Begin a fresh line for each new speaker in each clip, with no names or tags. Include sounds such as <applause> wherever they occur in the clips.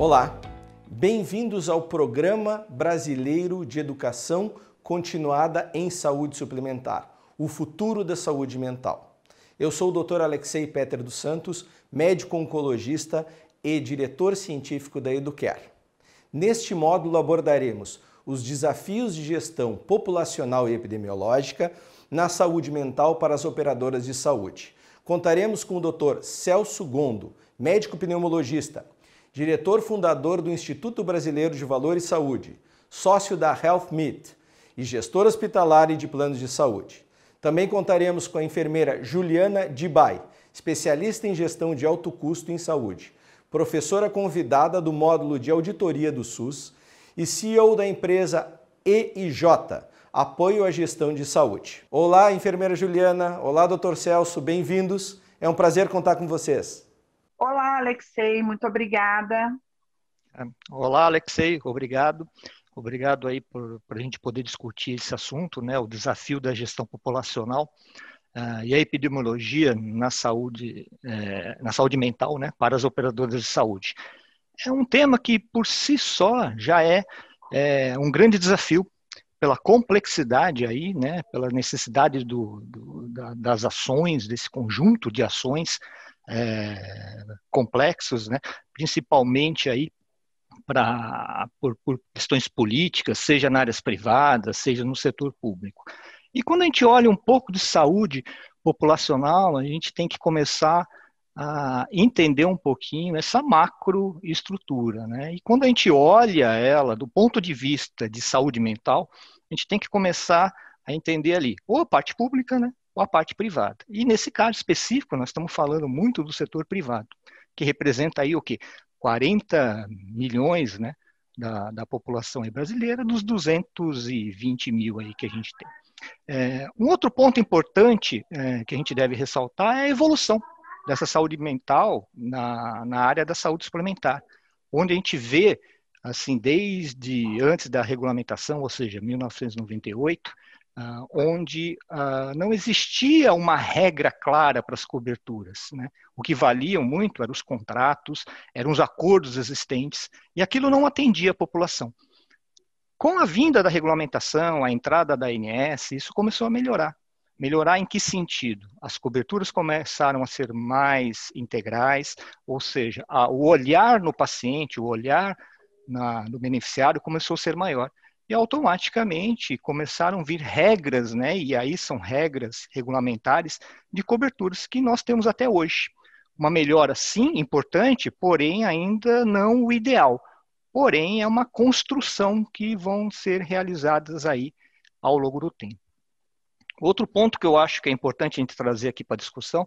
Olá, bem-vindos ao Programa Brasileiro de Educação Continuada em Saúde Suplementar, o futuro da saúde mental. Eu sou o Dr. Alexei Peter dos Santos, médico oncologista e diretor científico da Educare. Neste módulo abordaremos os desafios de gestão populacional e epidemiológica na saúde mental para as operadoras de saúde. Contaremos com o Dr. Celso Gondo, médico pneumologista, diretor fundador do Instituto Brasileiro de Valor e Saúde, sócio da Health Meet e gestor hospitalar e de planos de saúde. Também contaremos com a enfermeira Juliana Dibay, especialista em gestão de alto custo em saúde, professora convidada do módulo de auditoria do SUS e CEO da empresa EIJ, Apoio à Gestão de Saúde. Olá, enfermeira Juliana. Olá, doutor Celso. Bem-vindos. É um prazer contar com vocês.
Olá, Alexei. Muito obrigada.
Olá, Alexei. Obrigado. Obrigado aí por, por a gente poder discutir esse assunto, né, o desafio da gestão populacional uh, e a epidemiologia na saúde, eh, na saúde mental, né, para as operadoras de saúde é um tema que, por si só, já é, é um grande desafio pela complexidade aí, né, pela necessidade do, do, da, das ações, desse conjunto de ações é, complexos, né, principalmente aí pra, por, por questões políticas, seja na áreas privadas, seja no setor público. E quando a gente olha um pouco de saúde populacional, a gente tem que começar a entender um pouquinho essa macroestrutura. Né? E quando a gente olha ela do ponto de vista de saúde mental, a gente tem que começar a entender ali ou a parte pública né, a parte privada. E nesse caso específico, nós estamos falando muito do setor privado, que representa aí o quê? 40 milhões né, da, da população brasileira, dos 220 mil aí que a gente tem. É, um outro ponto importante é, que a gente deve ressaltar é a evolução dessa saúde mental na, na área da saúde suplementar, onde a gente vê, assim, desde antes da regulamentação, ou seja, 1998, Uh, onde uh, não existia uma regra clara para as coberturas. Né? O que valiam muito eram os contratos, eram os acordos existentes, e aquilo não atendia a população. Com a vinda da regulamentação, a entrada da ANS, isso começou a melhorar. Melhorar em que sentido? As coberturas começaram a ser mais integrais, ou seja, a, o olhar no paciente, o olhar na, no beneficiário começou a ser maior. E automaticamente começaram a vir regras, né, e aí são regras regulamentares de coberturas que nós temos até hoje. Uma melhora, sim, importante, porém ainda não o ideal. Porém, é uma construção que vão ser realizadas aí ao longo do tempo. Outro ponto que eu acho que é importante a gente trazer aqui para a discussão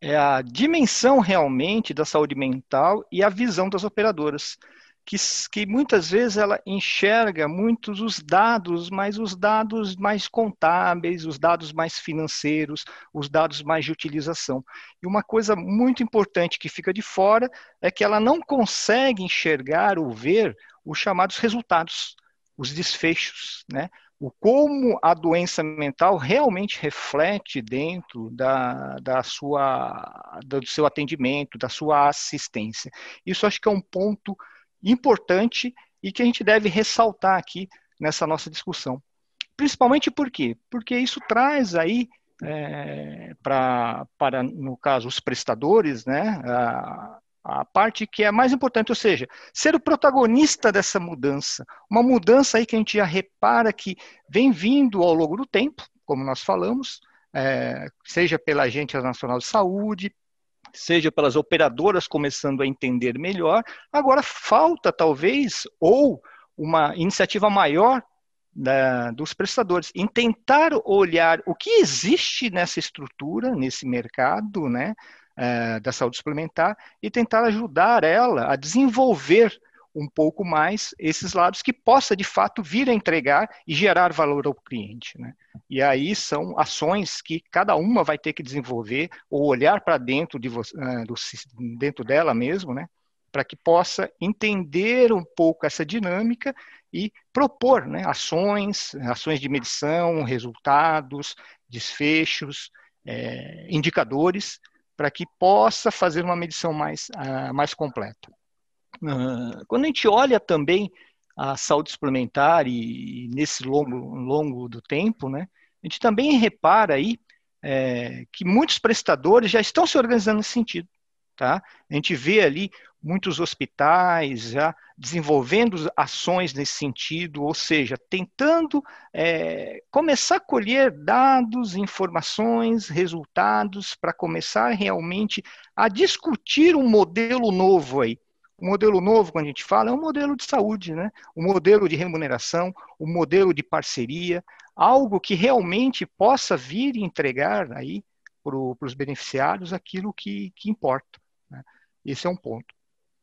é a dimensão realmente da saúde mental e a visão das operadoras, que, que muitas vezes ela enxerga muitos os dados, mas os dados mais contábeis, os dados mais financeiros, os dados mais de utilização. E uma coisa muito importante que fica de fora é que ela não consegue enxergar ou ver os chamados resultados, os desfechos, né? o como a doença mental realmente reflete dentro da, da sua, do seu atendimento, da sua assistência. Isso acho que é um ponto importante e que a gente deve ressaltar aqui nessa nossa discussão. Principalmente por quê? Porque isso traz aí é, pra, para, no caso, os prestadores, né, a, a parte que é mais importante, ou seja, ser o protagonista dessa mudança. Uma mudança aí que a gente já repara que vem vindo ao longo do tempo, como nós falamos, é, seja pela Agência Nacional de Saúde, seja pelas operadoras começando a entender melhor. Agora falta talvez ou uma iniciativa maior da, dos prestadores, em tentar olhar o que existe nessa estrutura, nesse mercado, né, é, da saúde suplementar e tentar ajudar ela a desenvolver um pouco mais esses lados que possa de fato vir a entregar e gerar valor ao cliente. Né? E aí são ações que cada uma vai ter que desenvolver ou olhar para dentro de do, dentro dela mesmo, né? para que possa entender um pouco essa dinâmica e propor né, ações, ações de medição, resultados, desfechos, é, indicadores para que possa fazer uma medição mais, uh, mais completa. Uh, quando a gente olha também a saúde suplementar e, e, nesse longo, longo do tempo, né, a gente também repara aí é, que muitos prestadores já estão se organizando nesse sentido. Tá? A gente vê ali muitos hospitais já desenvolvendo ações nesse sentido, ou seja, tentando é, começar a colher dados, informações, resultados, para começar realmente a discutir um modelo novo aí. O modelo novo, quando a gente fala, é um modelo de saúde, né? um modelo de remuneração, um modelo de parceria, algo que realmente possa vir e entregar aí para os beneficiários aquilo que, que importa. Né? Esse é um ponto.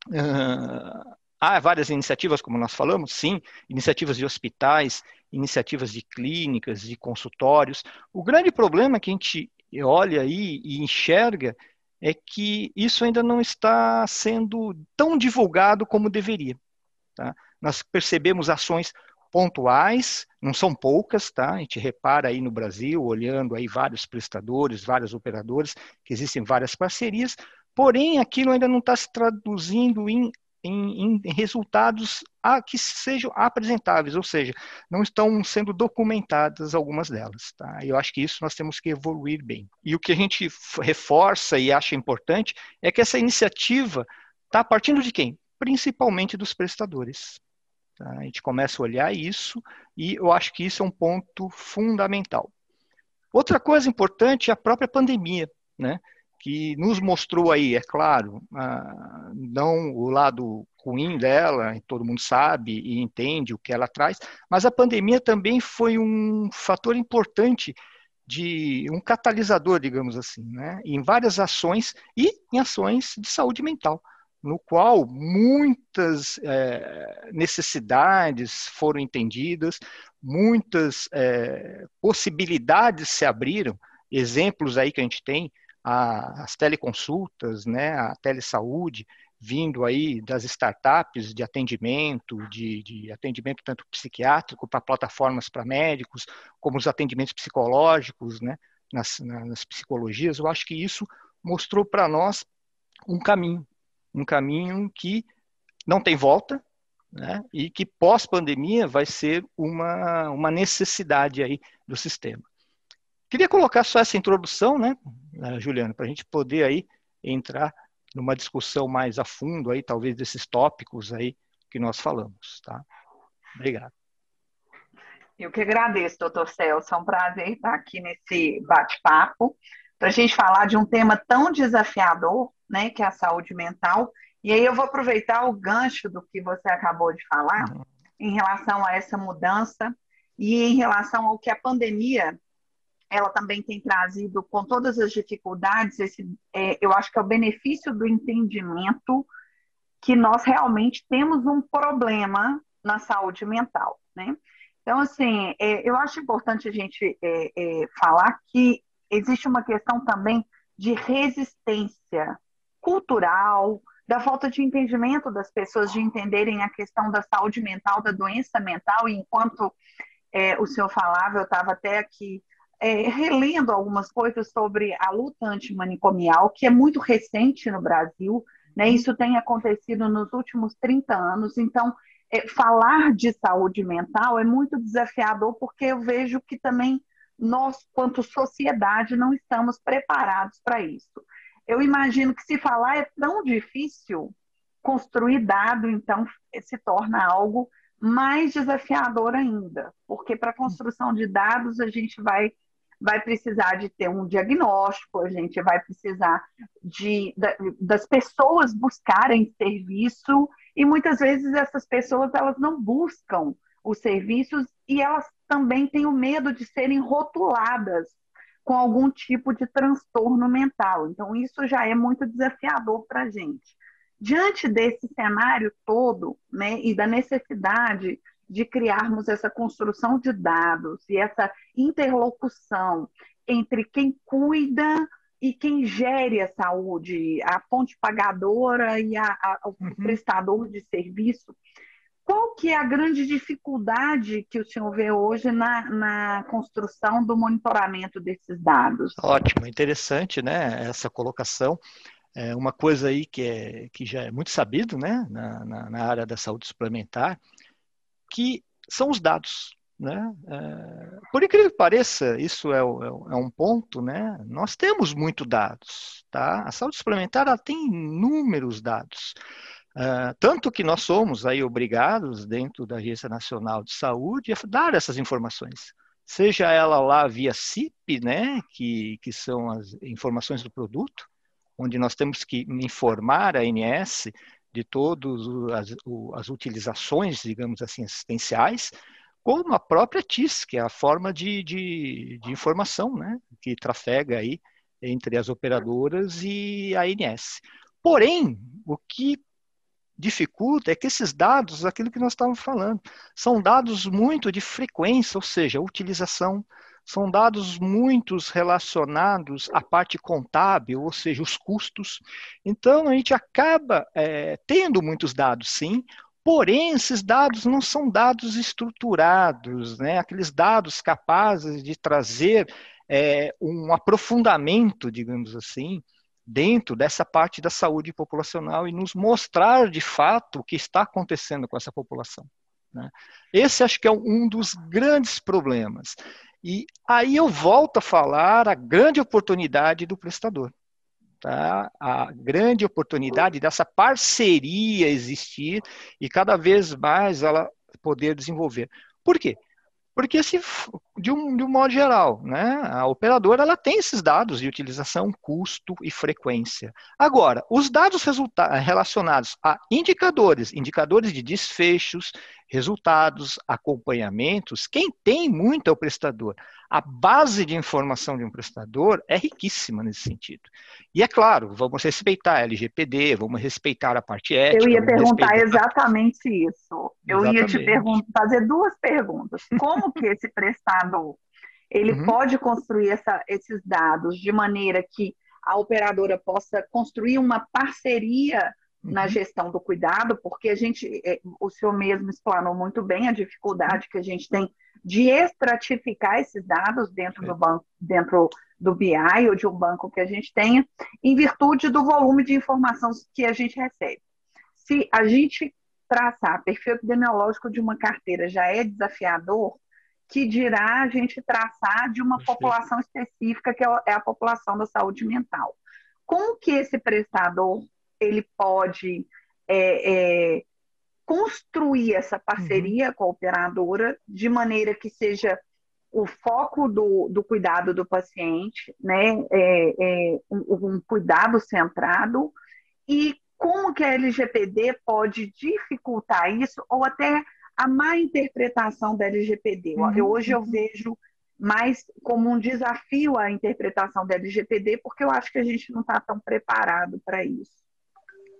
Uh, há várias iniciativas, como nós falamos, sim, iniciativas de hospitais, iniciativas de clínicas, de consultórios. O grande problema que a gente olha aí e enxerga é que isso ainda não está sendo tão divulgado como deveria. Tá? Nós percebemos ações pontuais, não são poucas, tá? A gente repara aí no Brasil, olhando aí vários prestadores, vários operadores, que existem várias parcerias, porém aquilo ainda não está se traduzindo em em, em resultados a, que sejam apresentáveis, ou seja, não estão sendo documentadas algumas delas. Tá? Eu acho que isso nós temos que evoluir bem. E o que a gente reforça e acha importante é que essa iniciativa está partindo de quem? Principalmente dos prestadores. Tá? A gente começa a olhar isso e eu acho que isso é um ponto fundamental. Outra coisa importante é a própria pandemia. Né? Que nos mostrou aí, é claro, ah, não o lado ruim dela, todo mundo sabe e entende o que ela traz, mas a pandemia também foi um fator importante de um catalisador, digamos assim, né, em várias ações e em ações de saúde mental, no qual muitas é, necessidades foram entendidas, muitas é, possibilidades se abriram, exemplos aí que a gente tem, a, as teleconsultas, né, a telesaúde, vindo aí das startups de atendimento, de, de atendimento tanto psiquiátrico para plataformas para médicos, como os atendimentos psicológicos, né, nas, nas psicologias, eu acho que isso mostrou para nós um caminho, um caminho que não tem volta, né, e que pós-pandemia vai ser uma, uma necessidade aí do sistema. Queria colocar só essa introdução, né, eh, Juliana, para a gente poder aí entrar numa discussão mais a fundo aí, talvez desses tópicos aí que nós falamos, tá? Obrigado.
Eu que agradeço, doutor Celso. É um prazer estar aqui nesse bate-papo para a gente falar de um tema tão desafiador, né, que é a saúde mental. E aí eu vou aproveitar o gancho do que você acabou de falar uhum. em relação a essa mudança e em relação ao que a pandemia ela também tem trazido, com todas as dificuldades, esse, é, eu acho que é o benefício do entendimento que nós realmente temos um problema na saúde mental, né? Então, assim, é, eu acho importante a gente é, é falar que existe uma questão também de resistência cultural, da falta de entendimento das pessoas de entenderem a questão da saúde mental, da doença mental, e enquanto é, o senhor falava, eu estava até aqui é, relendo algumas coisas sobre a luta antimanicomial, que é muito recente no Brasil, né? Isso tem acontecido nos últimos 30 anos, então é, falar de saúde mental é muito desafiador, porque eu vejo que também nós, quanto sociedade, não estamos preparados para isso. Eu imagino que se falar é tão difícil, construir dado, então, se torna algo mais desafiador ainda, porque para a construção de dados a gente vai vai precisar de ter um diagnóstico, a gente vai precisar de, das pessoas buscarem serviço e muitas vezes essas pessoas elas não buscam os serviços e elas também têm o medo de serem rotuladas com algum tipo de transtorno mental. Então isso já é muito desafiador para a gente. Diante desse cenário todo, né, e da necessidade de criarmos essa construção de dados e essa interlocução entre quem cuida e quem gere a saúde, a fonte pagadora e a, a, o uhum. prestador de serviço. Qual que é a grande dificuldade que o senhor vê hoje na, na construção do monitoramento desses dados?
Ótimo, interessante, né, essa colocação. é uma coisa aí que, é, que já é muito sabido né, na, na, na área da saúde suplementar, que são os dados. Né? É, por incrível que pareça, isso é, é, é, um ponto, né? nós temos muito dados. Tá? A saúde suplementar ela tem inúmeros dados. Uh, tanto que nós somos aí obrigados, dentro da Agência Nacional de Saúde, a dar essas informações. Seja ela lá via CIP, né, que, que são as informações do produto, onde nós temos que informar a ANS de todas as, as utilizações, digamos assim, assistenciais, como a própria TIS, que é a forma de, de, de informação né, que trafega aí entre as operadoras e a ANS. Porém, o que dificulta é que esses dados, aquilo que nós estávamos falando, são dados muito de frequência, ou seja, utilização, são dados muito relacionados à parte contábil, ou seja, os custos. Então, a gente acaba é, tendo muitos dados, sim, porém, esses dados não são dados estruturados, né? aqueles dados capazes de trazer é, um aprofundamento, digamos assim, dentro dessa parte da saúde populacional e nos mostrar de fato o que está acontecendo com essa população. Né? Esse acho que é um dos grandes problemas. E aí eu volto a falar a grande oportunidade do prestador. Tá? A grande oportunidade dessa parceria existir e cada vez mais ela poder desenvolver. Por quê? Porque se, de um, de um modo geral, né, a operadora ela tem esses dados de utilização, custo e frequência. Agora, os dados relacionados a indicadores, indicadores de desfechos, resultados, acompanhamentos, quem tem muito é o prestador. A base de informação de um prestador é riquíssima nesse sentido. E é claro, vamos respeitar a LGPD, vamos respeitar a parte ética.
Eu ia perguntar respeitar... exatamente isso. Eu exatamente. ia te fazer duas perguntas. Como que esse <laughs> prestador ele uhum. pode construir essa, esses dados de maneira que a operadora possa construir uma parceria na uhum. gestão do cuidado, porque a gente, é, o senhor mesmo explanou muito bem a dificuldade que a gente tem de estratificar esses dados dentro é. do banco, dentro do BI ou de um banco que a gente tenha, em virtude do volume de informação que a gente recebe. Se a gente traçar perfil epidemiológico de uma carteira já é desafiador, que dirá a gente traçar de uma população específica, que é, é a população da saúde mental. Como que esse prestador ele pode é, é, construir essa parceria uhum. com a operadora de maneira que seja o foco do, do cuidado do paciente, né, é, é um, um, cuidado centrado, e como que a LGPD pode dificultar isso, ou até a má interpretação da LGPD. Uhum. hoje eu vejo mais como um desafio a interpretação da LGPD, porque eu acho que a gente não está tão preparado para isso.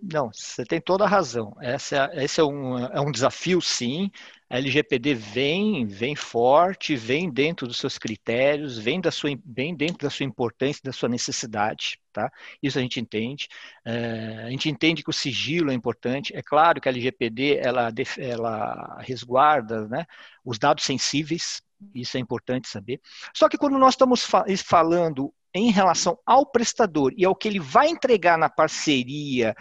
Não, você tem toda a razão. Essa, esse é um, é um desafio, sim. A LGPD vem, vem forte, vem dentro dos seus critérios, vem, da sua, vem dentro da sua importância, da sua necessidade, tá? Isso a gente entende. É, a gente entende que o sigilo é importante. É claro que a LGPD, ela, ela resguarda né, os dados sensíveis, isso é importante saber. Só que quando nós estamos fa falando em relação ao prestador e ao que ele vai entregar na parceria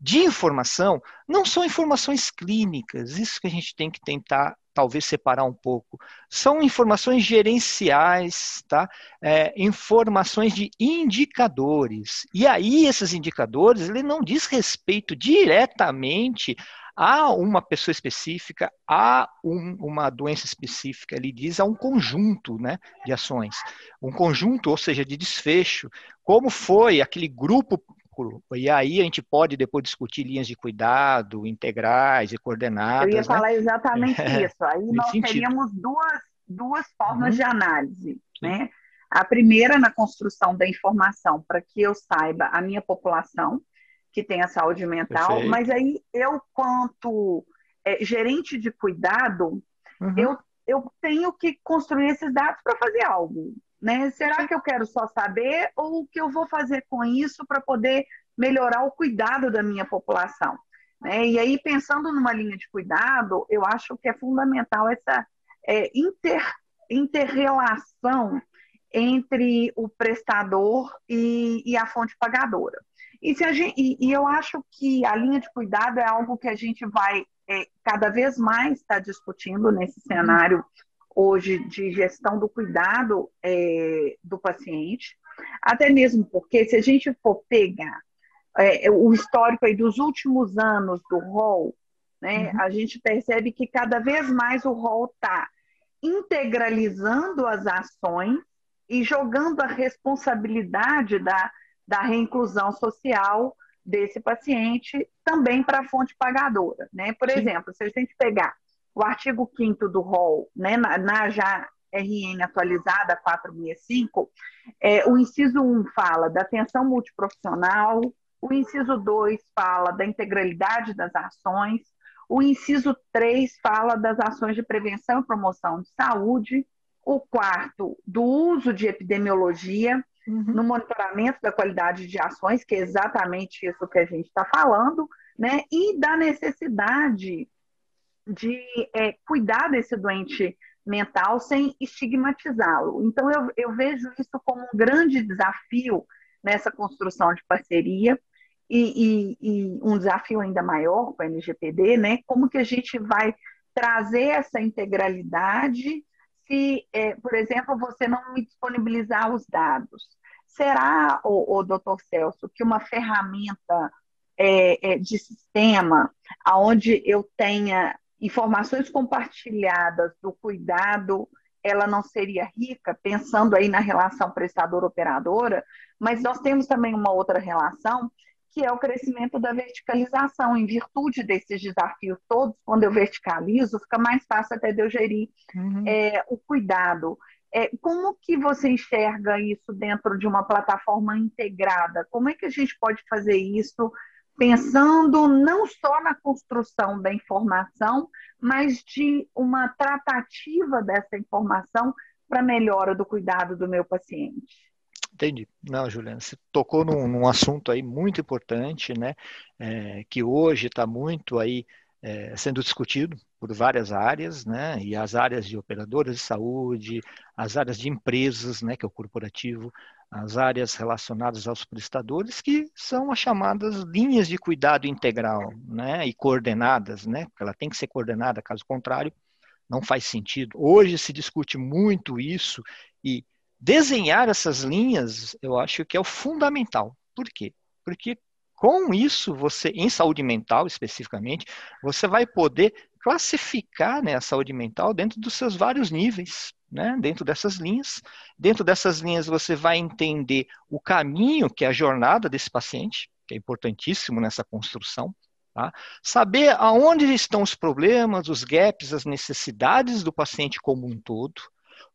de informação, não são informações clínicas, isso que a gente tem que tentar talvez separar um pouco. São informações gerenciais, tá? É, informações de indicadores. E aí esses indicadores, ele não diz respeito diretamente a uma pessoa específica, a um, uma doença específica, ele diz a um conjunto né, de ações, um conjunto, ou seja, de desfecho, como foi aquele grupo e aí a gente pode depois discutir linhas de cuidado integrais e coordenadas.
Eu ia né? falar exatamente é, isso. Aí nós sentido. teríamos duas, duas formas uhum. de análise. Né? A primeira na construção da informação, para que eu saiba a minha população, que tem a saúde mental, Perfeito. mas aí eu, quanto é, gerente de cuidado, uhum. eu, eu tenho que construir esses dados para fazer algo. Né? Será que eu quero só saber ou o que eu vou fazer com isso para poder melhorar o cuidado da minha população? Né? E aí, pensando numa linha de cuidado, eu acho que é fundamental essa é, inter, interrelação entre o prestador e, e a fonte pagadora. E, gente, e, e eu acho que a linha de cuidado é algo que a gente vai é, cada vez mais estar tá discutindo nesse cenário hoje de gestão do cuidado é, do paciente, até mesmo porque se a gente for pegar é, o histórico aí dos últimos anos do rol, né, uhum. a gente percebe que cada vez mais o rol está integralizando as ações e jogando a responsabilidade da, da reinclusão social desse paciente também para a fonte pagadora. Né? Por Sim. exemplo, se a gente pegar o artigo 5 do rol, né, na, na, já RN atualizada 465, é, o inciso 1 fala da atenção multiprofissional, o inciso 2 fala da integralidade das ações, o inciso 3 fala das ações de prevenção e promoção de saúde, o quarto, do uso de epidemiologia, uhum. no monitoramento da qualidade de ações, que é exatamente isso que a gente está falando, né? E da necessidade de é, cuidar desse doente mental sem estigmatizá-lo. Então, eu, eu vejo isso como um grande desafio nessa construção de parceria e, e, e, um desafio ainda maior com a LGPD, né? Como que a gente vai trazer essa integralidade se, é, por exemplo, você não me disponibilizar os dados? Será, o, o doutor Celso, que uma ferramenta é, é, de sistema onde eu tenha informações compartilhadas do cuidado, ela não seria rica, pensando aí na relação prestador-operadora, mas nós temos também uma outra relação, que é o crescimento da verticalização. Em virtude desses desafios todos, quando eu verticalizo, fica mais fácil até de eu gerir uhum. é, o cuidado. É, como que você enxerga isso dentro de uma plataforma integrada? Como é que a gente pode fazer isso pensando não só na construção da informação, mas de uma tratativa dessa informação para melhora do cuidado do meu paciente?
Entendi. Não, Juliana, você tocou num, num assunto aí muito importante, né? É, que hoje está muito aí é, sendo discutido por várias áreas, né? E as áreas de operadoras de saúde, as áreas de empresas, né? Que é o corporativo, as áreas relacionadas aos prestadores, que são as chamadas linhas de cuidado integral, né? E coordenadas, né? Ela tem que ser coordenada, caso contrário, não faz sentido. Hoje se discute muito isso e desenhar essas linhas, eu acho que é o fundamental. Por quê? Porque com isso, você, em saúde mental especificamente, você vai poder classificar né, a saúde mental dentro dos seus vários níveis, né, dentro dessas linhas. Dentro dessas linhas, você vai entender o caminho, que é a jornada desse paciente, que é importantíssimo nessa construção. Tá? Saber aonde estão os problemas, os gaps, as necessidades do paciente como um todo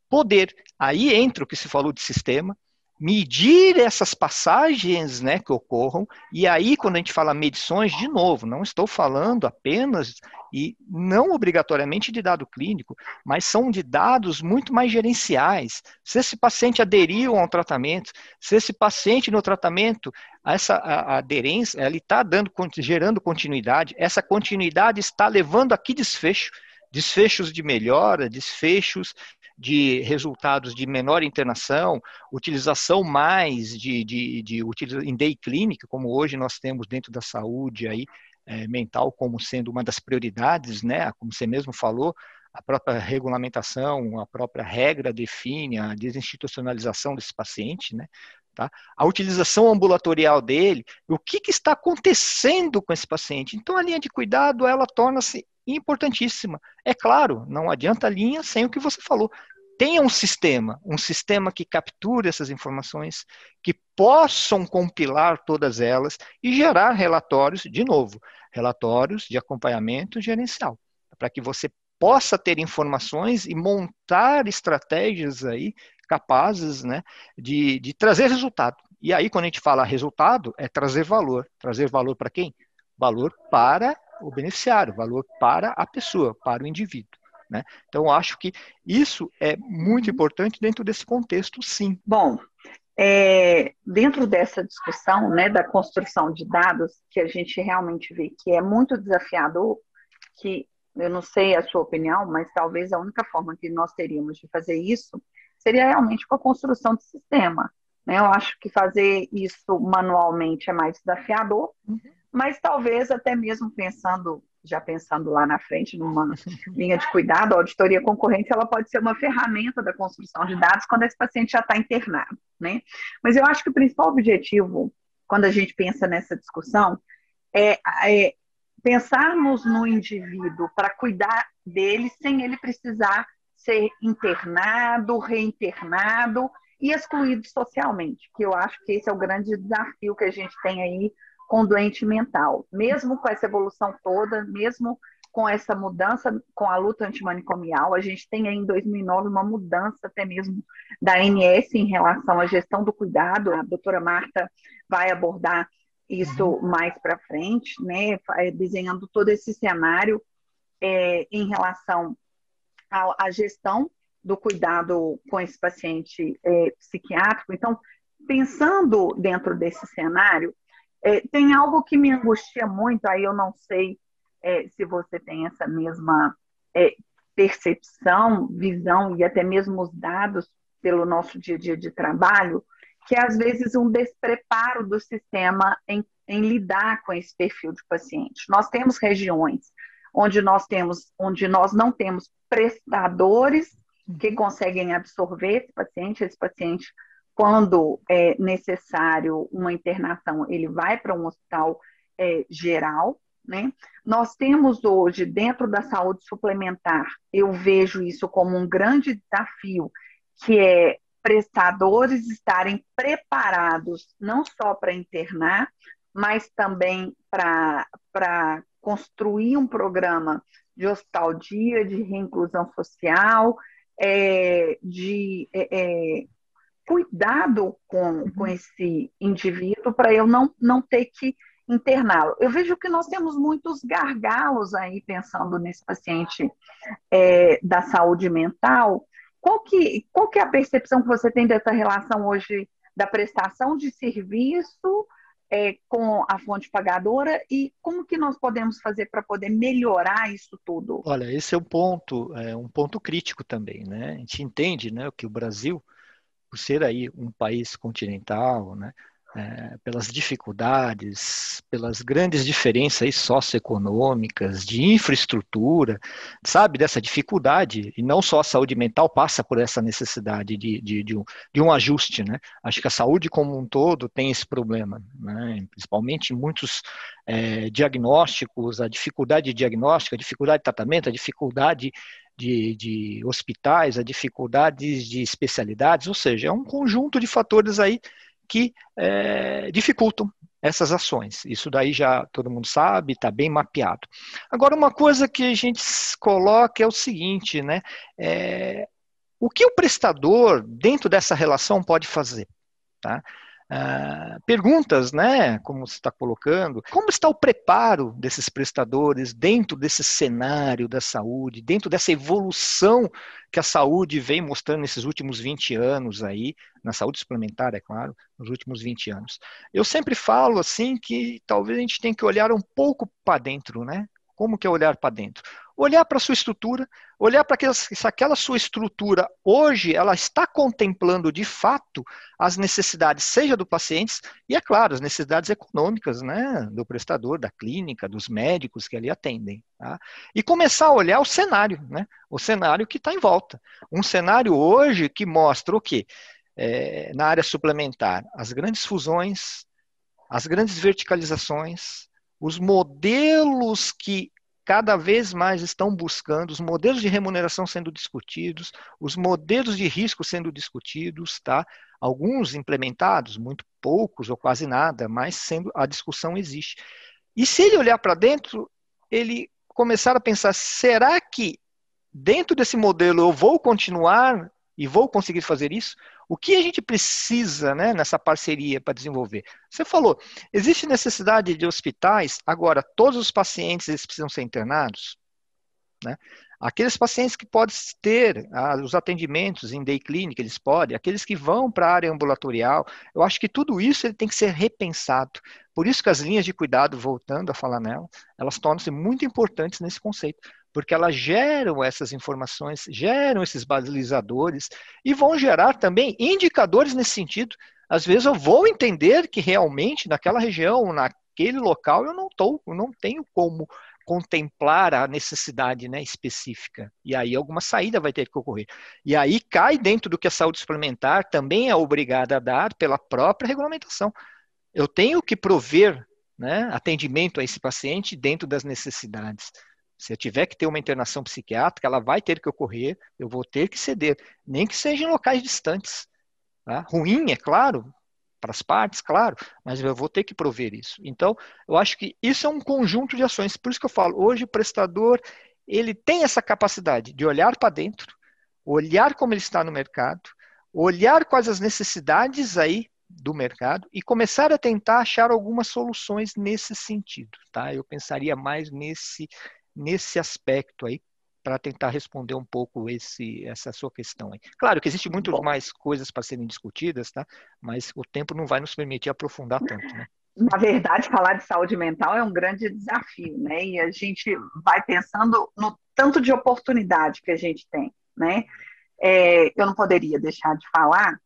poder. Aí entra o que se falou de sistema, medir essas passagens né, que ocorram, e aí, quando a gente fala medições, de novo, não estou falando apenas e não obrigatoriamente de dado clínico, mas são de dados muito mais gerenciais. Se esse paciente aderiu a um tratamento, se esse paciente no tratamento, essa a, a aderência, ele está dando, gerando continuidade, essa continuidade está levando a que desfecho? Desfechos de melhora, desfechos de resultados de menor internação, utilização mais de, de, de em day clinic, como hoje nós temos dentro da saúde aí, é, mental como sendo uma das prioridades, né? Como você mesmo falou, a própria regulamentação, a própria regra define a desinstitucionalização desse paciente, né? Tá? A utilização ambulatorial dele, o que, que, está acontecendo com esse paciente. Então, a linha de cuidado, ela torna-se importantíssima. É claro, não adianta linha sem o que você falou. Tenha um sistema, um sistema que capture essas informações, que possam compilar todas elas e gerar relatórios, de novo, relatórios de acompanhamento gerencial, para que você possa ter informações e montar estratégias aí capazes né, de, de trazer resultado. E aí, quando a gente fala resultado, é trazer valor. Trazer valor para quem? Valor para o beneficiário, valor para a pessoa, para o indivíduo. Né? Então, acho que isso é muito importante dentro desse contexto, sim.
Bom, é, dentro dessa discussão né, da construção de dados, que a gente realmente vê que é muito desafiador, que eu não sei a sua opinião, mas talvez a única forma que nós teríamos de fazer isso seria realmente com a construção de sistema. Né? Eu acho que fazer isso manualmente é mais desafiador, uhum. Mas talvez até mesmo pensando, já pensando lá na frente, numa <laughs> linha de cuidado, a auditoria concorrente ela pode ser uma ferramenta da construção de dados quando esse paciente já está internado. Né? Mas eu acho que o principal objetivo, quando a gente pensa nessa discussão, é, é pensarmos no indivíduo para cuidar dele sem ele precisar ser internado, reinternado e excluído socialmente, que eu acho que esse é o grande desafio que a gente tem aí com doente mental. Mesmo com essa evolução toda, mesmo com essa mudança, com a luta antimanicomial, a gente tem aí em 2009 uma mudança até mesmo da ANS em relação à gestão do cuidado. A doutora Marta vai abordar isso uhum. mais para frente, né, desenhando todo esse cenário é, em relação à, à gestão do cuidado com esse paciente é, psiquiátrico. Então, pensando dentro desse cenário, é, tem algo que me angustia muito, aí eu não sei é, se você tem essa mesma é, percepção, visão e até mesmo os dados pelo nosso dia a dia de trabalho, que é às vezes um despreparo do sistema em, em lidar com esse perfil de paciente. Nós temos regiões onde nós temos, onde nós não temos prestadores que uhum. conseguem absorver esse paciente. Esse paciente, quando é necessário uma internação, ele vai para um hospital é, geral. Né? Nós temos hoje, dentro da saúde suplementar, eu vejo isso como um grande desafio, que é prestadores estarem preparados não só para internar, mas também para construir um programa de hospital dia, de reinclusão social, é, de é, é, cuidado com, com uhum. esse indivíduo para eu não, não ter que interná-lo. Eu vejo que nós temos muitos gargalos aí pensando nesse paciente é, da saúde mental. Qual que, qual que é a percepção que você tem dessa relação hoje da prestação de serviço é, com a fonte pagadora e como que nós podemos fazer para poder melhorar isso tudo?
Olha, esse é um ponto, é um ponto crítico também, né? A gente entende, né, que o Brasil, por ser aí um país continental, né, é, pelas dificuldades, pelas grandes diferenças socioeconômicas, de infraestrutura, sabe, dessa dificuldade, e não só a saúde mental passa por essa necessidade de, de, de, um, de um ajuste, né? Acho que a saúde como um todo tem esse problema, né? principalmente muitos é, diagnósticos, a dificuldade de diagnóstico, a dificuldade de tratamento, a dificuldade de, de, hospitais, a dificuldades de especialidades, ou seja, é um conjunto de fatores aí que é, dificultam essas ações. Isso daí já todo mundo sabe, está bem mapeado. Agora, uma coisa que a gente coloca é o seguinte, né? É, o que o prestador, dentro dessa relação, pode fazer? Tá? Uh, perguntas, né, como você está colocando, como está o preparo desses prestadores dentro desse cenário da saúde, dentro dessa evolução que a saúde vem mostrando nesses últimos 20 anos aí, na saúde suplementar, é claro, nos últimos 20 anos. Eu sempre falo assim que talvez a gente tenha que olhar um pouco para dentro, né? Como que é olhar para dentro? Olhar para a sua estrutura, olhar para se aquela sua estrutura hoje ela está contemplando de fato as necessidades, seja do paciente, e é claro, as necessidades econômicas né, do prestador, da clínica, dos médicos que ali atendem. Tá? E começar a olhar o cenário, né, o cenário que está em volta. Um cenário hoje que mostra o quê? É, na área suplementar, as grandes fusões, as grandes verticalizações, os modelos que cada vez mais estão buscando os modelos de remuneração sendo discutidos, os modelos de risco sendo discutidos, tá? Alguns implementados, muito poucos ou quase nada, mas sendo a discussão existe. E se ele olhar para dentro, ele começar a pensar: será que dentro desse modelo eu vou continuar e vou conseguir fazer isso? O que a gente precisa né, nessa parceria para desenvolver? Você falou, existe necessidade de hospitais, agora todos os pacientes eles precisam ser internados? Né? Aqueles pacientes que podem ter ah, os atendimentos em day clinic, eles podem, aqueles que vão para a área ambulatorial, eu acho que tudo isso ele tem que ser repensado. Por isso que as linhas de cuidado, voltando a falar nela, elas tornam-se muito importantes nesse conceito porque elas geram essas informações, geram esses balizadores e vão gerar também indicadores nesse sentido. Às vezes eu vou entender que realmente naquela região, naquele local, eu não eu não tenho como contemplar a necessidade né, específica. E aí alguma saída vai ter que ocorrer. E aí cai dentro do que a saúde suplementar também é obrigada a dar pela própria regulamentação. Eu tenho que prover né, atendimento a esse paciente dentro das necessidades. Se eu tiver que ter uma internação psiquiátrica, ela vai ter que ocorrer, eu vou ter que ceder, nem que seja em locais distantes. Tá? Ruim, é claro, para as partes, claro, mas eu vou ter que prover isso. Então, eu acho que isso é um conjunto de ações. Por isso que eu falo, hoje o prestador, ele tem essa capacidade de olhar para dentro, olhar como ele está no mercado, olhar quais as necessidades aí do mercado e começar a tentar achar algumas soluções nesse sentido, tá? Eu pensaria mais nesse nesse aspecto aí para tentar responder um pouco esse, essa sua questão aí. Claro que existe muito mais coisas para serem discutidas, tá? Mas o tempo não vai nos permitir aprofundar tanto, né?
Na verdade, falar de saúde mental é um grande desafio, né? E a gente vai pensando no tanto de oportunidade que a gente tem, né? É, eu não poderia deixar de falar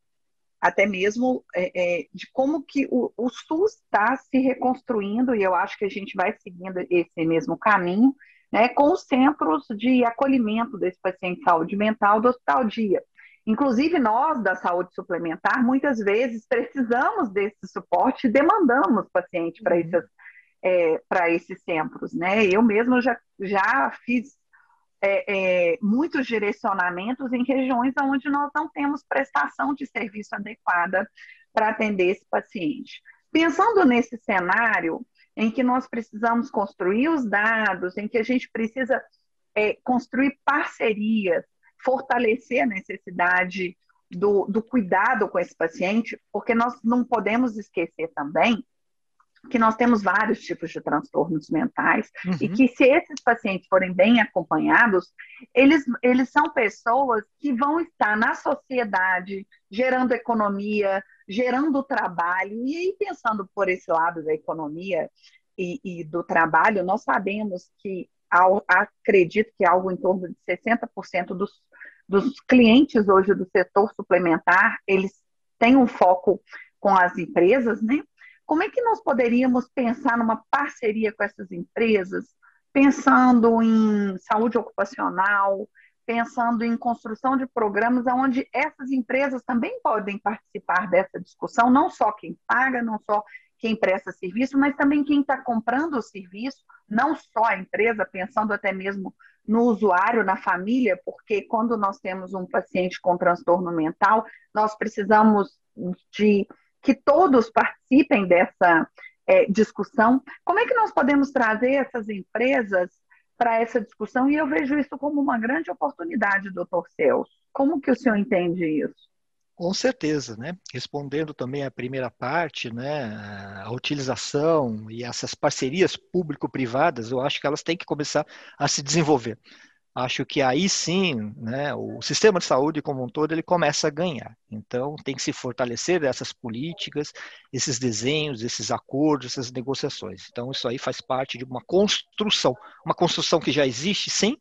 até mesmo é, é, de como que o, o SUS está se reconstruindo, e eu acho que a gente vai seguindo esse mesmo caminho, né, com os centros de acolhimento desse paciente de saúde mental do Hospital Dia. Inclusive, nós da saúde suplementar, muitas vezes precisamos desse suporte e demandamos paciente para uhum. é, esses centros. Né? Eu mesmo já, já fiz é, é, muitos direcionamentos em regiões onde nós não temos prestação de serviço adequada para atender esse paciente. Pensando nesse cenário, em que nós precisamos construir os dados, em que a gente precisa é, construir parcerias, fortalecer a necessidade do, do cuidado com esse paciente, porque nós não podemos esquecer também que nós temos vários tipos de transtornos mentais uhum. e que se esses pacientes forem bem acompanhados, eles, eles são pessoas que vão estar na sociedade gerando economia, gerando trabalho. E pensando por esse lado da economia e, e do trabalho, nós sabemos que, ao, acredito que algo em torno de 60% dos, dos clientes hoje do setor suplementar, eles têm um foco com as empresas, né? Como é que nós poderíamos pensar numa parceria com essas empresas, pensando em saúde ocupacional, pensando em construção de programas onde essas empresas também podem participar dessa discussão, não só quem paga, não só quem presta serviço, mas também quem está comprando o serviço, não só a empresa, pensando até mesmo no usuário, na família, porque quando nós temos um paciente com transtorno mental, nós precisamos de que todos participem dessa é, discussão. Como é que nós podemos trazer essas empresas para essa discussão, e eu vejo isso como uma grande oportunidade, doutor Celso. Como que o senhor entende isso?
Com certeza, né? Respondendo também a primeira parte, né, a utilização e essas parcerias público-privadas, eu acho que elas têm que começar a se desenvolver acho que aí sim, né, o sistema de saúde como um todo ele começa a ganhar. Então tem que se fortalecer essas políticas, esses desenhos, esses acordos, essas negociações. Então isso aí faz parte de uma construção, uma construção que já existe, sim.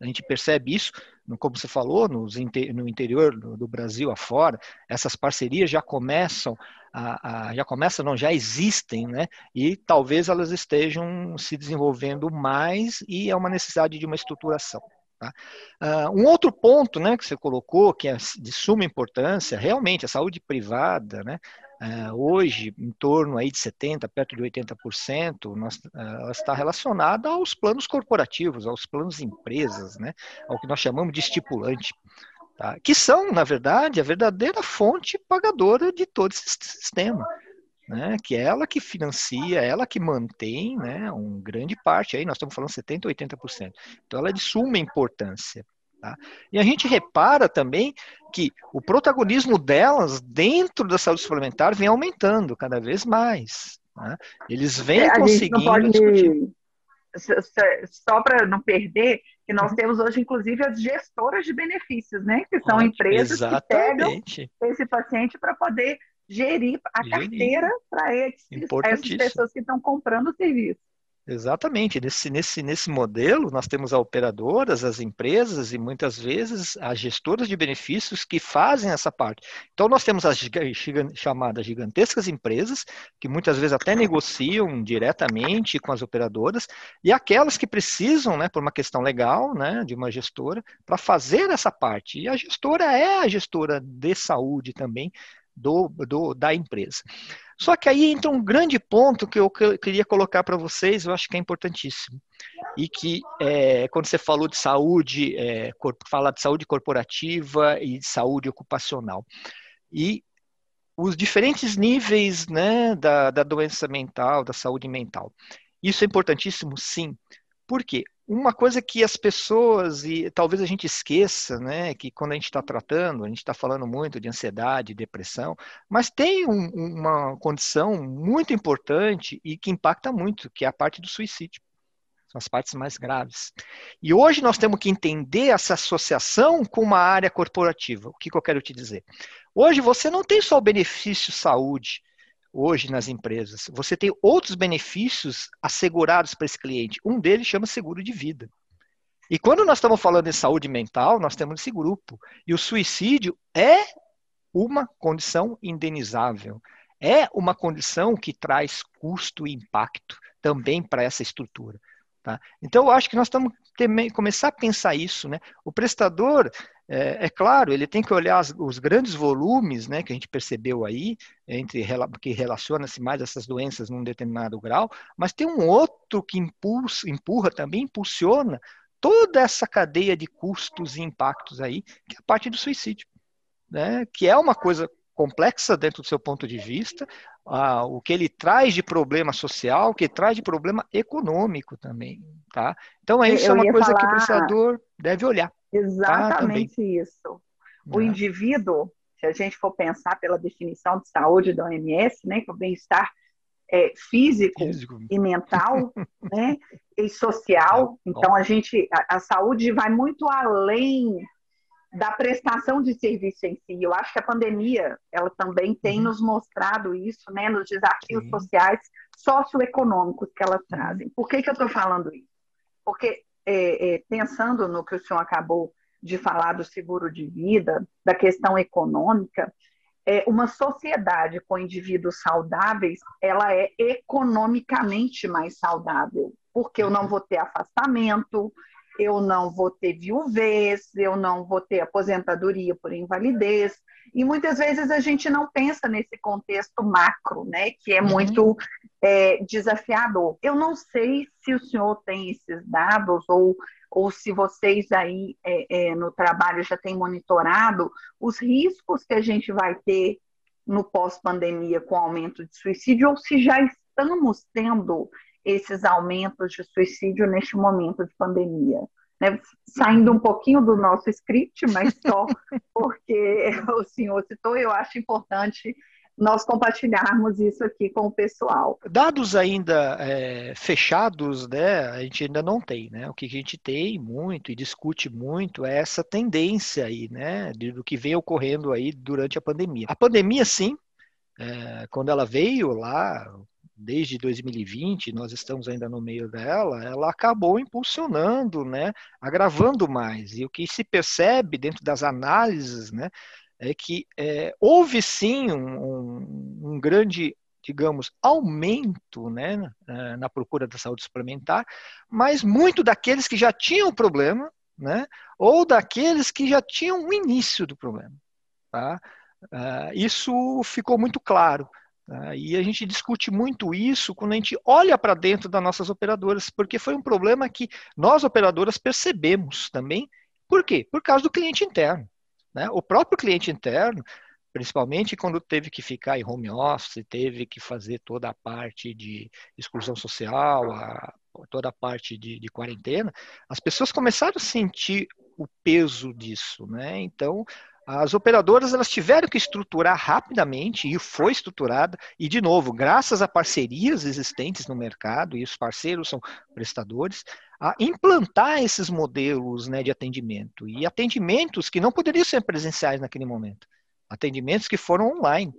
A gente percebe isso, como você falou, no interior do Brasil afora, essas parcerias já começam a, a, já começam, não, já existem, né? E talvez elas estejam se desenvolvendo mais e é uma necessidade de uma estruturação. Tá? Uh, um outro ponto, né, que você colocou, que é de suma importância, realmente a saúde privada, né? Uh, hoje, em torno aí de 70%, perto de 80%, nós, uh, ela está relacionada aos planos corporativos, aos planos empresas, né? ao que nós chamamos de estipulante tá? que são, na verdade, a verdadeira fonte pagadora de todo esse sistema. Né, que é ela que financia, ela que mantém né, uma grande parte, aí nós estamos falando 70%, 80%. Então ela é de suma importância. Tá? E a gente repara também que o protagonismo delas dentro da saúde suplementar vem aumentando cada vez mais. Né? Eles vêm é, conseguindo discutir
só para não perder, que nós uhum. temos hoje, inclusive, as gestoras de benefícios, né? Que são empresas Exatamente. que pegam esse paciente para poder gerir a gerir. carteira para essas pessoas que estão comprando o serviço.
Exatamente. Nesse, nesse, nesse modelo, nós temos as operadoras, as empresas e muitas vezes as gestoras de benefícios que fazem essa parte. Então, nós temos as chamadas gigantescas empresas, que muitas vezes até negociam diretamente com as operadoras, e aquelas que precisam, né, por uma questão legal, né, de uma gestora, para fazer essa parte. E a gestora é a gestora de saúde também do, do da empresa. Só que aí entra um grande ponto que eu queria colocar para vocês, eu acho que é importantíssimo. E que é, quando você falou de saúde, é, fala de saúde corporativa e de saúde ocupacional. E os diferentes níveis né, da, da doença mental, da saúde mental. Isso é importantíssimo, sim. Por quê? Uma coisa que as pessoas, e talvez a gente esqueça, né, que quando a gente está tratando, a gente está falando muito de ansiedade, depressão, mas tem um, uma condição muito importante e que impacta muito, que é a parte do suicídio. São as partes mais graves. E hoje nós temos que entender essa associação com uma área corporativa. O que, que eu quero te dizer? Hoje você não tem só o benefício saúde, hoje nas empresas. Você tem outros benefícios assegurados para esse cliente. Um deles chama seguro de vida. E quando nós estamos falando em saúde mental, nós temos esse grupo. E o suicídio é uma condição indenizável. É uma condição que traz custo e impacto também para essa estrutura. Tá? Então, eu acho que nós estamos começar a pensar isso. Né? O prestador, é, é, claro, ele tem que olhar as, os grandes volumes né, que a gente percebeu aí, entre que relaciona-se mais a essas doenças num determinado grau, mas tem um outro que impulsa, empurra também, impulsiona toda essa cadeia de custos e impactos aí, que é a parte do suicídio, né, que é uma coisa complexa dentro do seu ponto de vista, ah, o que ele traz de problema social, o que traz de problema econômico também, tá? Então, isso é uma coisa falar... que o prestador deve olhar.
Tá, Exatamente tá, isso. O é. indivíduo, se a gente for pensar pela definição de saúde da OMS, né, que é o bem-estar é, físico, físico, e mental, <laughs> né, e social. É, então a gente, a, a, saúde vai muito além da prestação de serviço em si. Eu acho que a pandemia, ela também tem uhum. nos mostrado isso, né, nos desafios Sim. sociais, socioeconômicos que elas uhum. trazem. Por que, que eu estou falando isso? Porque é, é, pensando no que o senhor acabou de falar do seguro de vida, da questão econômica, é, uma sociedade com indivíduos saudáveis, ela é economicamente mais saudável, porque eu não vou ter afastamento, eu não vou ter viuvez, eu não vou ter aposentadoria por invalidez. E muitas vezes a gente não pensa nesse contexto macro, né, que é uhum. muito é, desafiador. Eu não sei se o senhor tem esses dados ou, ou se vocês aí é, é, no trabalho já têm monitorado os riscos que a gente vai ter no pós-pandemia com aumento de suicídio ou se já estamos tendo esses aumentos de suicídio neste momento de pandemia. Né? Saindo um pouquinho do nosso script, mas só <laughs> porque o senhor citou, eu acho importante nós compartilharmos isso aqui com o pessoal.
Dados ainda é, fechados, né, a gente ainda não tem, né? O que a gente tem muito e discute muito é essa tendência aí, né, do que vem ocorrendo aí durante a pandemia. A pandemia, sim, é, quando ela veio lá, desde 2020, nós estamos ainda no meio dela, ela acabou impulsionando, né, agravando mais. E o que se percebe dentro das análises, né, é que é, houve sim um, um, um, grande, digamos, aumento né, na procura da saúde suplementar, mas muito daqueles que já tinham o problema, né, ou daqueles que já tinham o início do problema. Tá? Uh, isso ficou muito claro. Tá? E a gente discute muito isso quando a gente olha para dentro das nossas operadoras, porque foi um problema que nós, operadoras, percebemos também. Por quê? Por causa do cliente interno. Né? O próprio cliente interno, principalmente quando teve que ficar em home office, teve que fazer toda a parte de exclusão social, a, toda a parte de, de quarentena, as pessoas começaram a sentir o peso disso, né? Então, as operadoras elas tiveram que estruturar rapidamente e foi estruturada. E de novo graças a parcerias existentes no mercado e os parceiros são prestadores a implantar esses modelos né, de atendimento. E atendimentos que não poderiam ser presenciais naquele momento. Atendimentos que foram online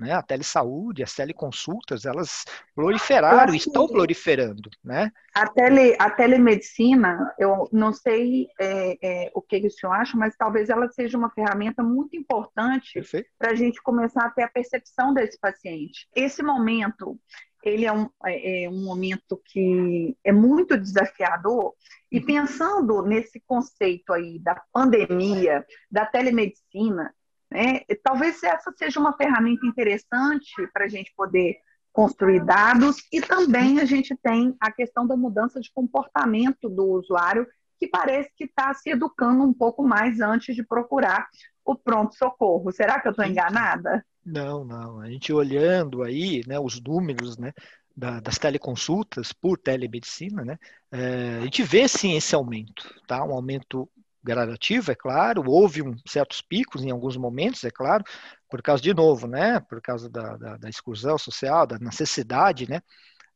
né? A telesaúde, as teleconsultas, elas proliferaram, estão proliferando, né?
A, tele, a telemedicina, eu não sei é, é, o que o senhor acha, mas talvez ela seja uma ferramenta muito importante para a gente começar a ter a percepção desse paciente. Esse momento, ele é um, é, é um momento que é muito desafiador, e uhum. pensando nesse conceito aí da pandemia, da telemedicina, né? Talvez essa seja uma ferramenta interessante para a gente poder construir dados e também a gente tem a questão da mudança de comportamento do usuário que parece que está se educando um pouco mais antes de procurar o pronto-socorro. Será que eu estou enganada?
Não, não. A gente olhando aí né, os números né, da, das teleconsultas por telemedicina, né, é, a gente vê sim esse aumento, tá? um aumento gradativo, é claro, houve um, certos picos em alguns momentos, é claro, por causa, de novo, né, por causa da, da, da exclusão social, da necessidade, né,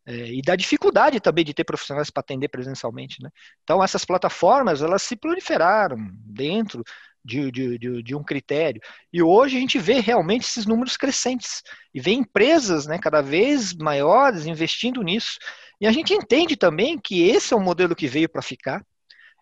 é, e da dificuldade também de ter profissionais para atender presencialmente, né. Então, essas plataformas, elas se proliferaram dentro de, de, de, de, um critério. E hoje a gente vê realmente esses números crescentes. E vê empresas né, cada vez maiores investindo nisso. E a gente entende também que esse é um modelo que veio para ficar.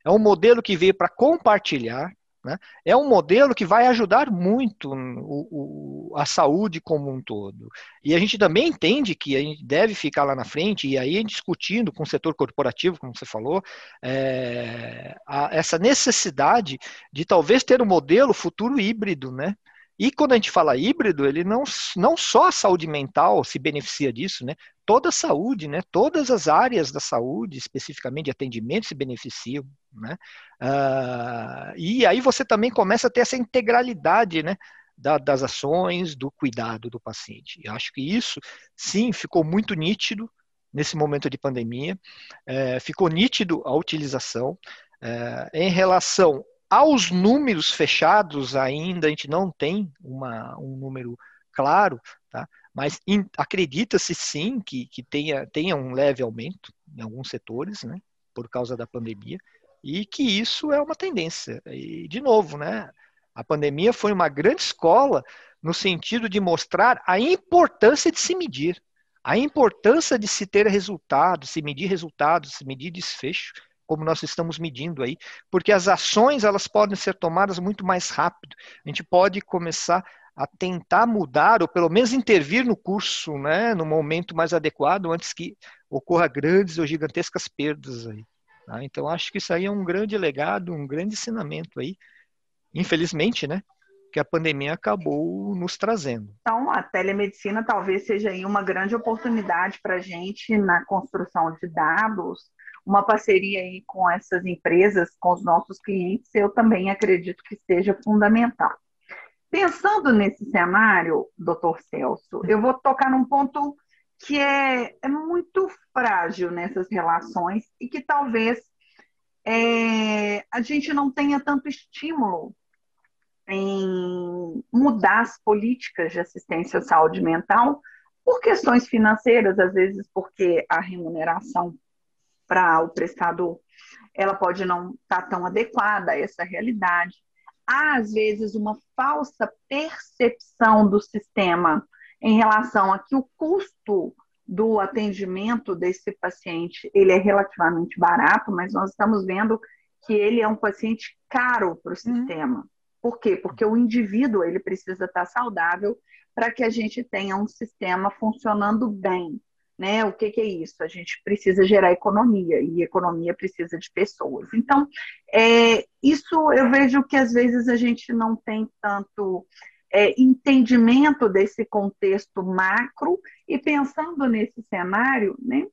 É um modelo que veio para compartilhar, né? É um modelo que vai ajudar muito o, o, a saúde como um todo. E a gente também entende que a gente deve ficar lá na frente, e aí discutindo com o setor corporativo, como você falou, é, a, essa necessidade de talvez ter um modelo futuro híbrido, né? E quando a gente fala híbrido, ele não, não só a saúde mental se beneficia disso, né? Toda a saúde, né? Todas as áreas da saúde, especificamente de atendimento, se beneficiam, né? Uh, e aí você também começa a ter essa integralidade, né? Da, das ações, do cuidado do paciente. Eu acho que isso, sim, ficou muito nítido nesse momento de pandemia. É, ficou nítido a utilização. É, em relação aos números fechados ainda, a gente não tem uma, um número claro, tá? mas acredita-se sim que, que tenha, tenha um leve aumento em alguns setores, né? por causa da pandemia, e que isso é uma tendência. E, de novo, né? a pandemia foi uma grande escola no sentido de mostrar a importância de se medir, a importância de se ter resultados, se medir resultados, se medir desfecho, como nós estamos medindo aí, porque as ações elas podem ser tomadas muito mais rápido. A gente pode começar a tentar mudar ou pelo menos intervir no curso, né, no momento mais adequado, antes que ocorra grandes ou gigantescas perdas aí. Tá? Então acho que isso aí é um grande legado, um grande ensinamento aí, infelizmente, né, que a pandemia acabou nos trazendo.
Então, a telemedicina talvez seja aí uma grande oportunidade para a gente na construção de dados, uma parceria aí com essas empresas, com os nossos clientes, eu também acredito que seja fundamental. Pensando nesse cenário, doutor Celso, eu vou tocar num ponto que é, é muito frágil nessas relações e que talvez é, a gente não tenha tanto estímulo em mudar as políticas de assistência à saúde mental por questões financeiras, às vezes porque a remuneração para o prestador, ela pode não estar tá tão adequada a essa realidade. Há, às vezes, uma falsa percepção do sistema em relação a que o custo do atendimento desse paciente ele é relativamente barato, mas nós estamos vendo que ele é um paciente caro para o uhum. sistema. Uhum. Por quê? Porque o indivíduo ele precisa estar saudável para que a gente tenha um sistema funcionando bem. Né? O que, que, é isso? A gente precisa gerar economia e economia precisa de pessoas. Então, é, isso eu vejo que às vezes a gente não tem tanto é, entendimento desse contexto macro e pensando nesse cenário, né?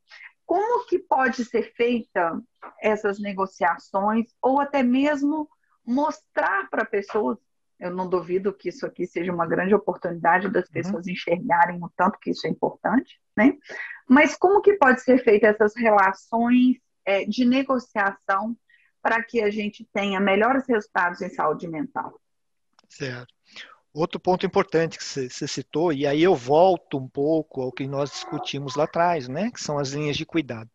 Como que pode ser feita essas negociações ou até mesmo mostrar para pessoas eu não duvido que isso aqui seja uma grande oportunidade das uhum. pessoas uhum. enxergarem o tanto que isso é importante, né? Mas como que pode ser feita essas relações é, de negociação para que a gente tenha melhores resultados em saúde mental?
Certo. Outro ponto importante que você citou, e aí eu volto um pouco ao que nós discutimos lá atrás, né? Que são as linhas de cuidado.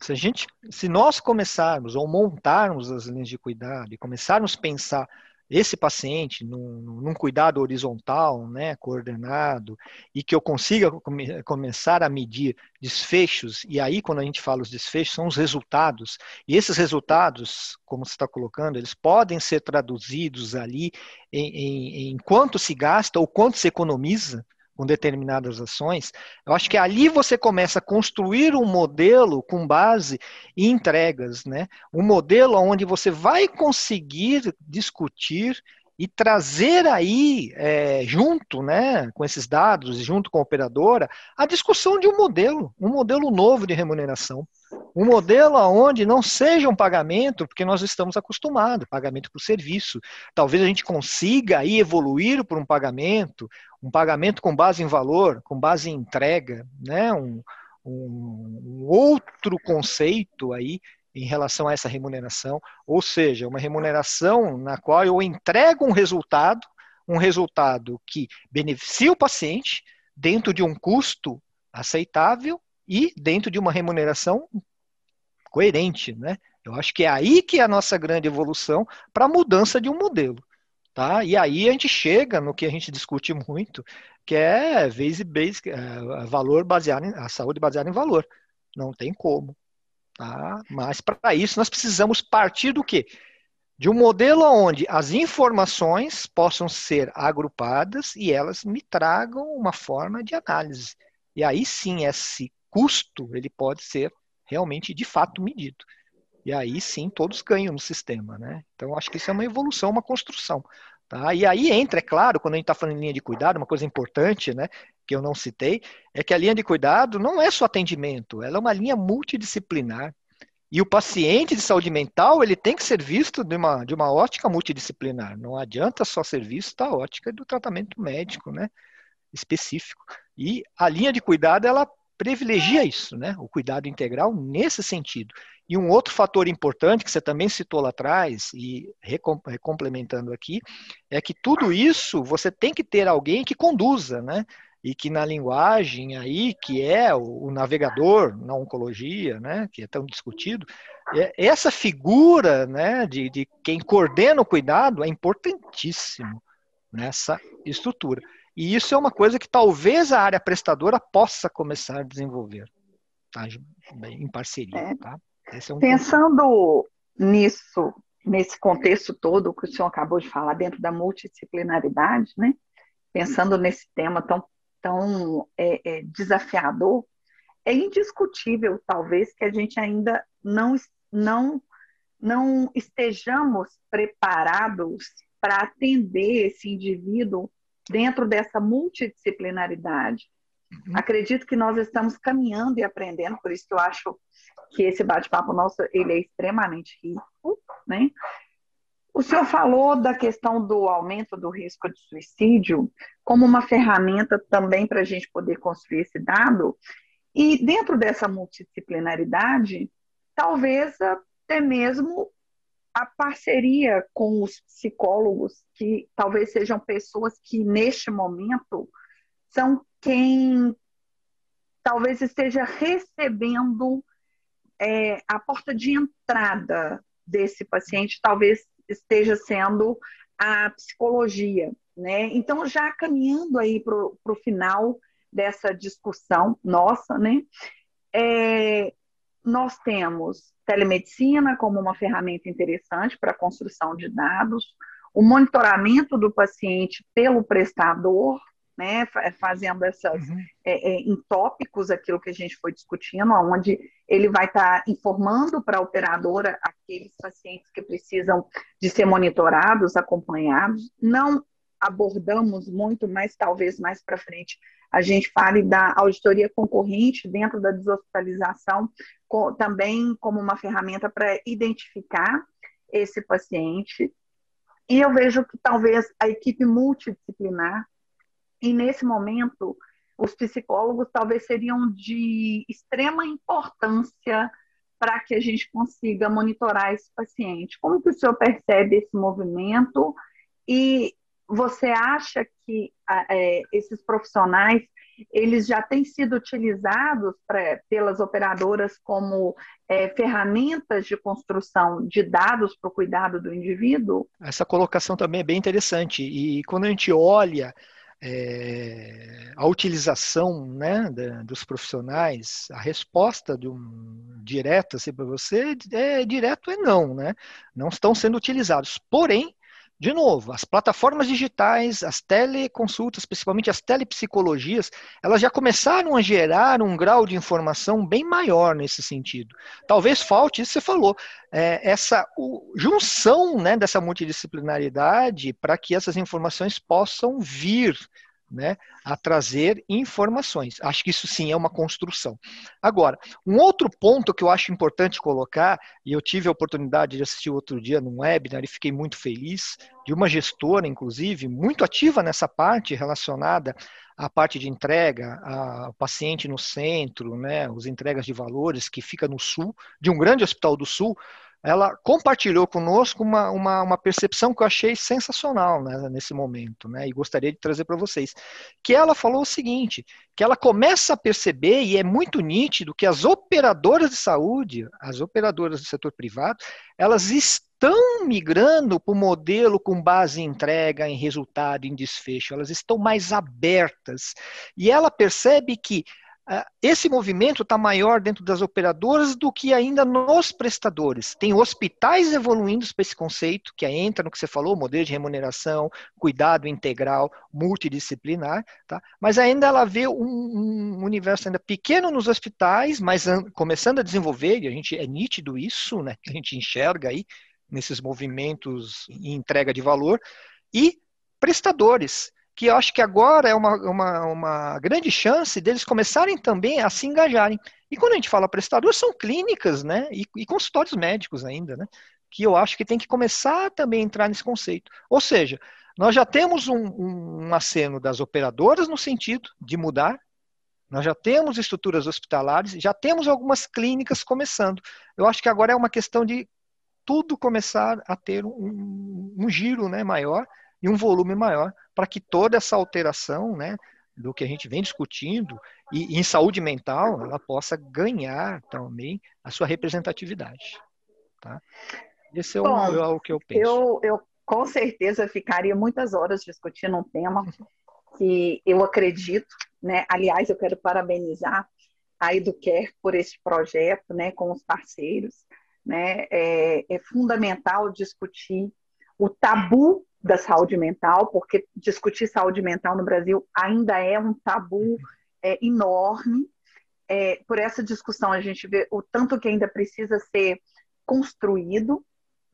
Se a gente, se nós começarmos ou montarmos as linhas de cuidado e começarmos a pensar esse paciente num, num, cuidado horizontal, né, coordenado, e que eu consiga come, começar a medir desfechos, e aí quando a gente fala os desfechos, são os resultados, e esses resultados, como você está colocando, eles podem ser traduzidos ali em, em, em quanto se gasta ou quanto se economiza, com determinadas ações, eu acho que ali você começa a construir um modelo com base em entregas, né? Um modelo onde você vai conseguir discutir e trazer aí, é, junto né, com esses dados, junto com a operadora, a discussão de um modelo, um modelo novo de remuneração. Um modelo onde não seja um pagamento, porque nós estamos acostumados, pagamento por serviço. Talvez a gente consiga aí evoluir para um pagamento, um pagamento com base em valor, com base em entrega, né? um, um, outro conceito aí em relação a essa remuneração, ou seja, uma remuneração na qual eu entrego um resultado, um resultado que beneficia o paciente dentro de um custo aceitável e dentro de uma remuneração coerente, né? Eu acho que é aí que é a nossa grande evolução para a mudança de um modelo. Tá? E aí a gente chega no que a gente discute muito, que é base base, é, valor baseado em, a saúde baseada em valor. Não tem como. Tá? Mas para isso nós precisamos partir do quê? De um modelo onde as informações possam ser agrupadas e elas me tragam uma forma de análise. E aí sim esse custo ele pode ser realmente de fato medido. E aí sim todos ganham no sistema, né? Então acho que isso é uma evolução, uma construção. Tá? E aí entra, é claro, quando a gente está falando em linha de cuidado, uma coisa importante, né, que eu não citei, é que a linha de cuidado não é só atendimento, ela é uma linha multidisciplinar. E o paciente de saúde mental, ele tem que ser visto de uma, de uma ótica multidisciplinar. Não adianta só ser visto da ótica do tratamento médico, né, específico. E a linha de cuidado, ela privilegia isso, né, o cuidado integral nesse sentido. E um outro fator importante que você também citou lá atrás, e complementando aqui, é que tudo isso você tem que ter alguém que conduza, né? E que na linguagem aí, que é o, navegador na oncologia, né? Que é tão discutido, é, essa figura, né? De, de quem coordena o cuidado é importantíssimo nessa estrutura. E isso é uma coisa que talvez a área prestadora possa começar a desenvolver, tá? em parceria, é. tá?
É um Pensando ponto. nisso, nesse contexto todo que o senhor acabou de falar, dentro da multidisciplinaridade, né? pensando nesse tema tão, tão é, é, desafiador, é indiscutível, talvez, que a gente ainda não, não, não estejamos preparados para atender esse indivíduo dentro dessa multidisciplinaridade. Uhum. Acredito que nós estamos caminhando e aprendendo, por isso que eu acho que esse bate-papo nosso ele é extremamente rico, né? O senhor falou da questão do aumento do risco de suicídio como uma ferramenta também para a gente poder construir esse dado. E dentro dessa multidisciplinaridade, talvez até mesmo a parceria com os psicólogos, que talvez sejam pessoas que neste momento são quem talvez esteja recebendo é, a porta de entrada desse paciente, talvez esteja sendo a psicologia, né? Então, já caminhando aí para o final dessa discussão nossa, né? É, nós temos telemedicina como uma ferramenta interessante para a construção de dados, o monitoramento do paciente pelo prestador, né, fazendo essas uhum. é, é, em tópicos aquilo que a gente foi discutindo, onde ele vai estar tá informando para a operadora aqueles pacientes que precisam de ser monitorados, acompanhados. Não abordamos muito, mas talvez mais para frente a gente fale da auditoria concorrente dentro da deshospitalização, com, também como uma ferramenta para identificar esse paciente. E eu vejo que talvez a equipe multidisciplinar e nesse momento, os psicólogos talvez seriam de extrema importância para que a gente consiga monitorar esse paciente. Como que o senhor percebe esse movimento? E você acha que é, esses profissionais eles já têm sido utilizados pra, pelas operadoras como é, ferramentas de construção de dados para o cuidado do indivíduo?
Essa colocação também é bem interessante. E quando a gente olha é, a utilização né, dos profissionais, a resposta de um direto assim, para você é direto é não, né? Não estão sendo utilizados. Porém, de novo, as plataformas digitais, as teleconsultas, principalmente as telepsicologias, elas já começaram a gerar um grau de informação bem maior nesse sentido. Talvez falte, isso você falou, é, essa o, junção né, dessa multidisciplinaridade para que essas informações possam vir né, a trazer informações. Acho que isso sim é uma construção. Agora, um outro ponto que eu acho importante colocar, e eu tive a oportunidade de assistir outro dia num webinar e fiquei muito feliz, de uma gestora, inclusive, muito ativa nessa parte relacionada à parte de entrega, ao paciente no centro, né, os entregas de valores, que fica no sul, de um grande hospital do sul, ela compartilhou conosco uma, uma, uma, percepção que eu achei sensacional né, nesse momento, né, e gostaria de trazer para vocês. Que ela falou o seguinte: que ela começa a perceber, e é muito nítido, que as operadoras de saúde, as operadoras do setor privado, elas estão migrando para o modelo com base em entrega, em resultado, em desfecho, elas estão mais abertas. E ela percebe que esse movimento está maior dentro das operadoras do que ainda nos prestadores. Tem hospitais evoluindo para esse conceito, que entra no que você falou, modelo de remuneração, cuidado integral, multidisciplinar, tá? mas ainda ela vê um, um universo ainda pequeno nos hospitais, mas começando a desenvolver, e a gente é nítido isso, né, que a gente enxerga aí nesses movimentos em entrega de valor, e prestadores que eu acho que agora é uma, uma, uma grande chance deles começarem também a se engajarem. E quando a gente fala prestador, são clínicas, né? E, e consultórios médicos ainda, né? Que eu acho que tem que começar também a entrar nesse conceito. Ou seja, nós já temos um, um, um aceno das operadoras no sentido de mudar, nós já temos estruturas hospitalares, já temos algumas clínicas começando. Eu acho que agora é uma questão de tudo começar a ter um, um giro né, maior e um volume maior para que toda essa alteração, né, do que a gente vem discutindo e, em saúde mental, ela possa ganhar também a sua representatividade. Tá? Esse é, Bom, o, é o, que eu penso.
Eu, eu com certeza ficaria muitas horas discutindo um tema <laughs> que eu acredito, né? Aliás, eu quero parabenizar a Educare por esse projeto, né, com os parceiros, né? É, é fundamental discutir o tabu da saúde mental, porque discutir saúde mental no Brasil ainda é um tabu é, enorme. É, por essa discussão, a gente vê o tanto que ainda precisa ser construído,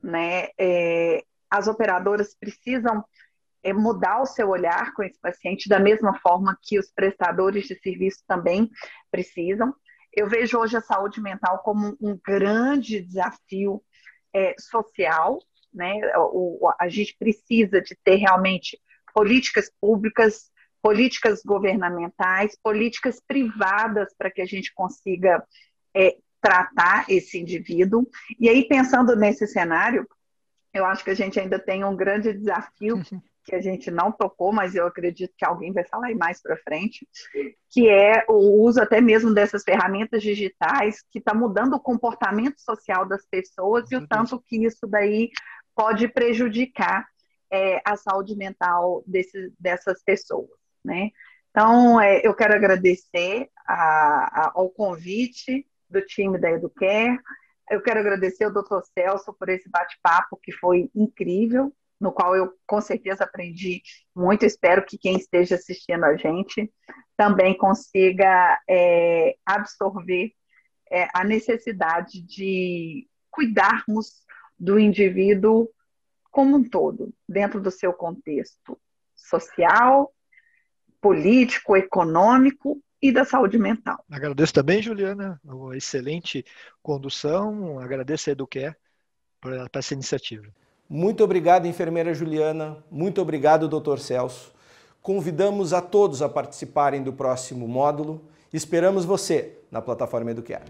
né? É, as operadoras precisam é, mudar o seu olhar com esse paciente, da mesma forma que os prestadores de serviço também precisam. Eu vejo hoje a saúde mental como um grande desafio é, social, né? O, a gente precisa de ter realmente políticas públicas, políticas governamentais, políticas privadas para que a gente consiga é, tratar esse indivíduo. E aí, pensando nesse cenário, eu acho que a gente ainda tem um grande desafio <laughs> que a gente não tocou, mas eu acredito que alguém vai falar aí mais para frente, que é o uso até mesmo dessas ferramentas digitais que está mudando o comportamento social das pessoas e o tanto que isso daí pode prejudicar é, a saúde mental desse, dessas pessoas, né? Então, é, eu quero agradecer a, a, ao convite do time da Educare, eu quero agradecer ao Dr. Celso por esse bate-papo que foi incrível, no qual eu com certeza aprendi muito. Espero que quem esteja assistindo a gente também consiga é, absorver é, a necessidade de cuidarmos do indivíduo como um todo, dentro do seu contexto social, político, econômico e da saúde mental.
Agradeço também, Juliana, uma excelente condução, agradeço a Eduquer por essa iniciativa.
Muito obrigado, enfermeira Juliana, muito obrigado, doutor Celso. Convidamos a todos a participarem do próximo módulo. Esperamos você na plataforma Eduquer.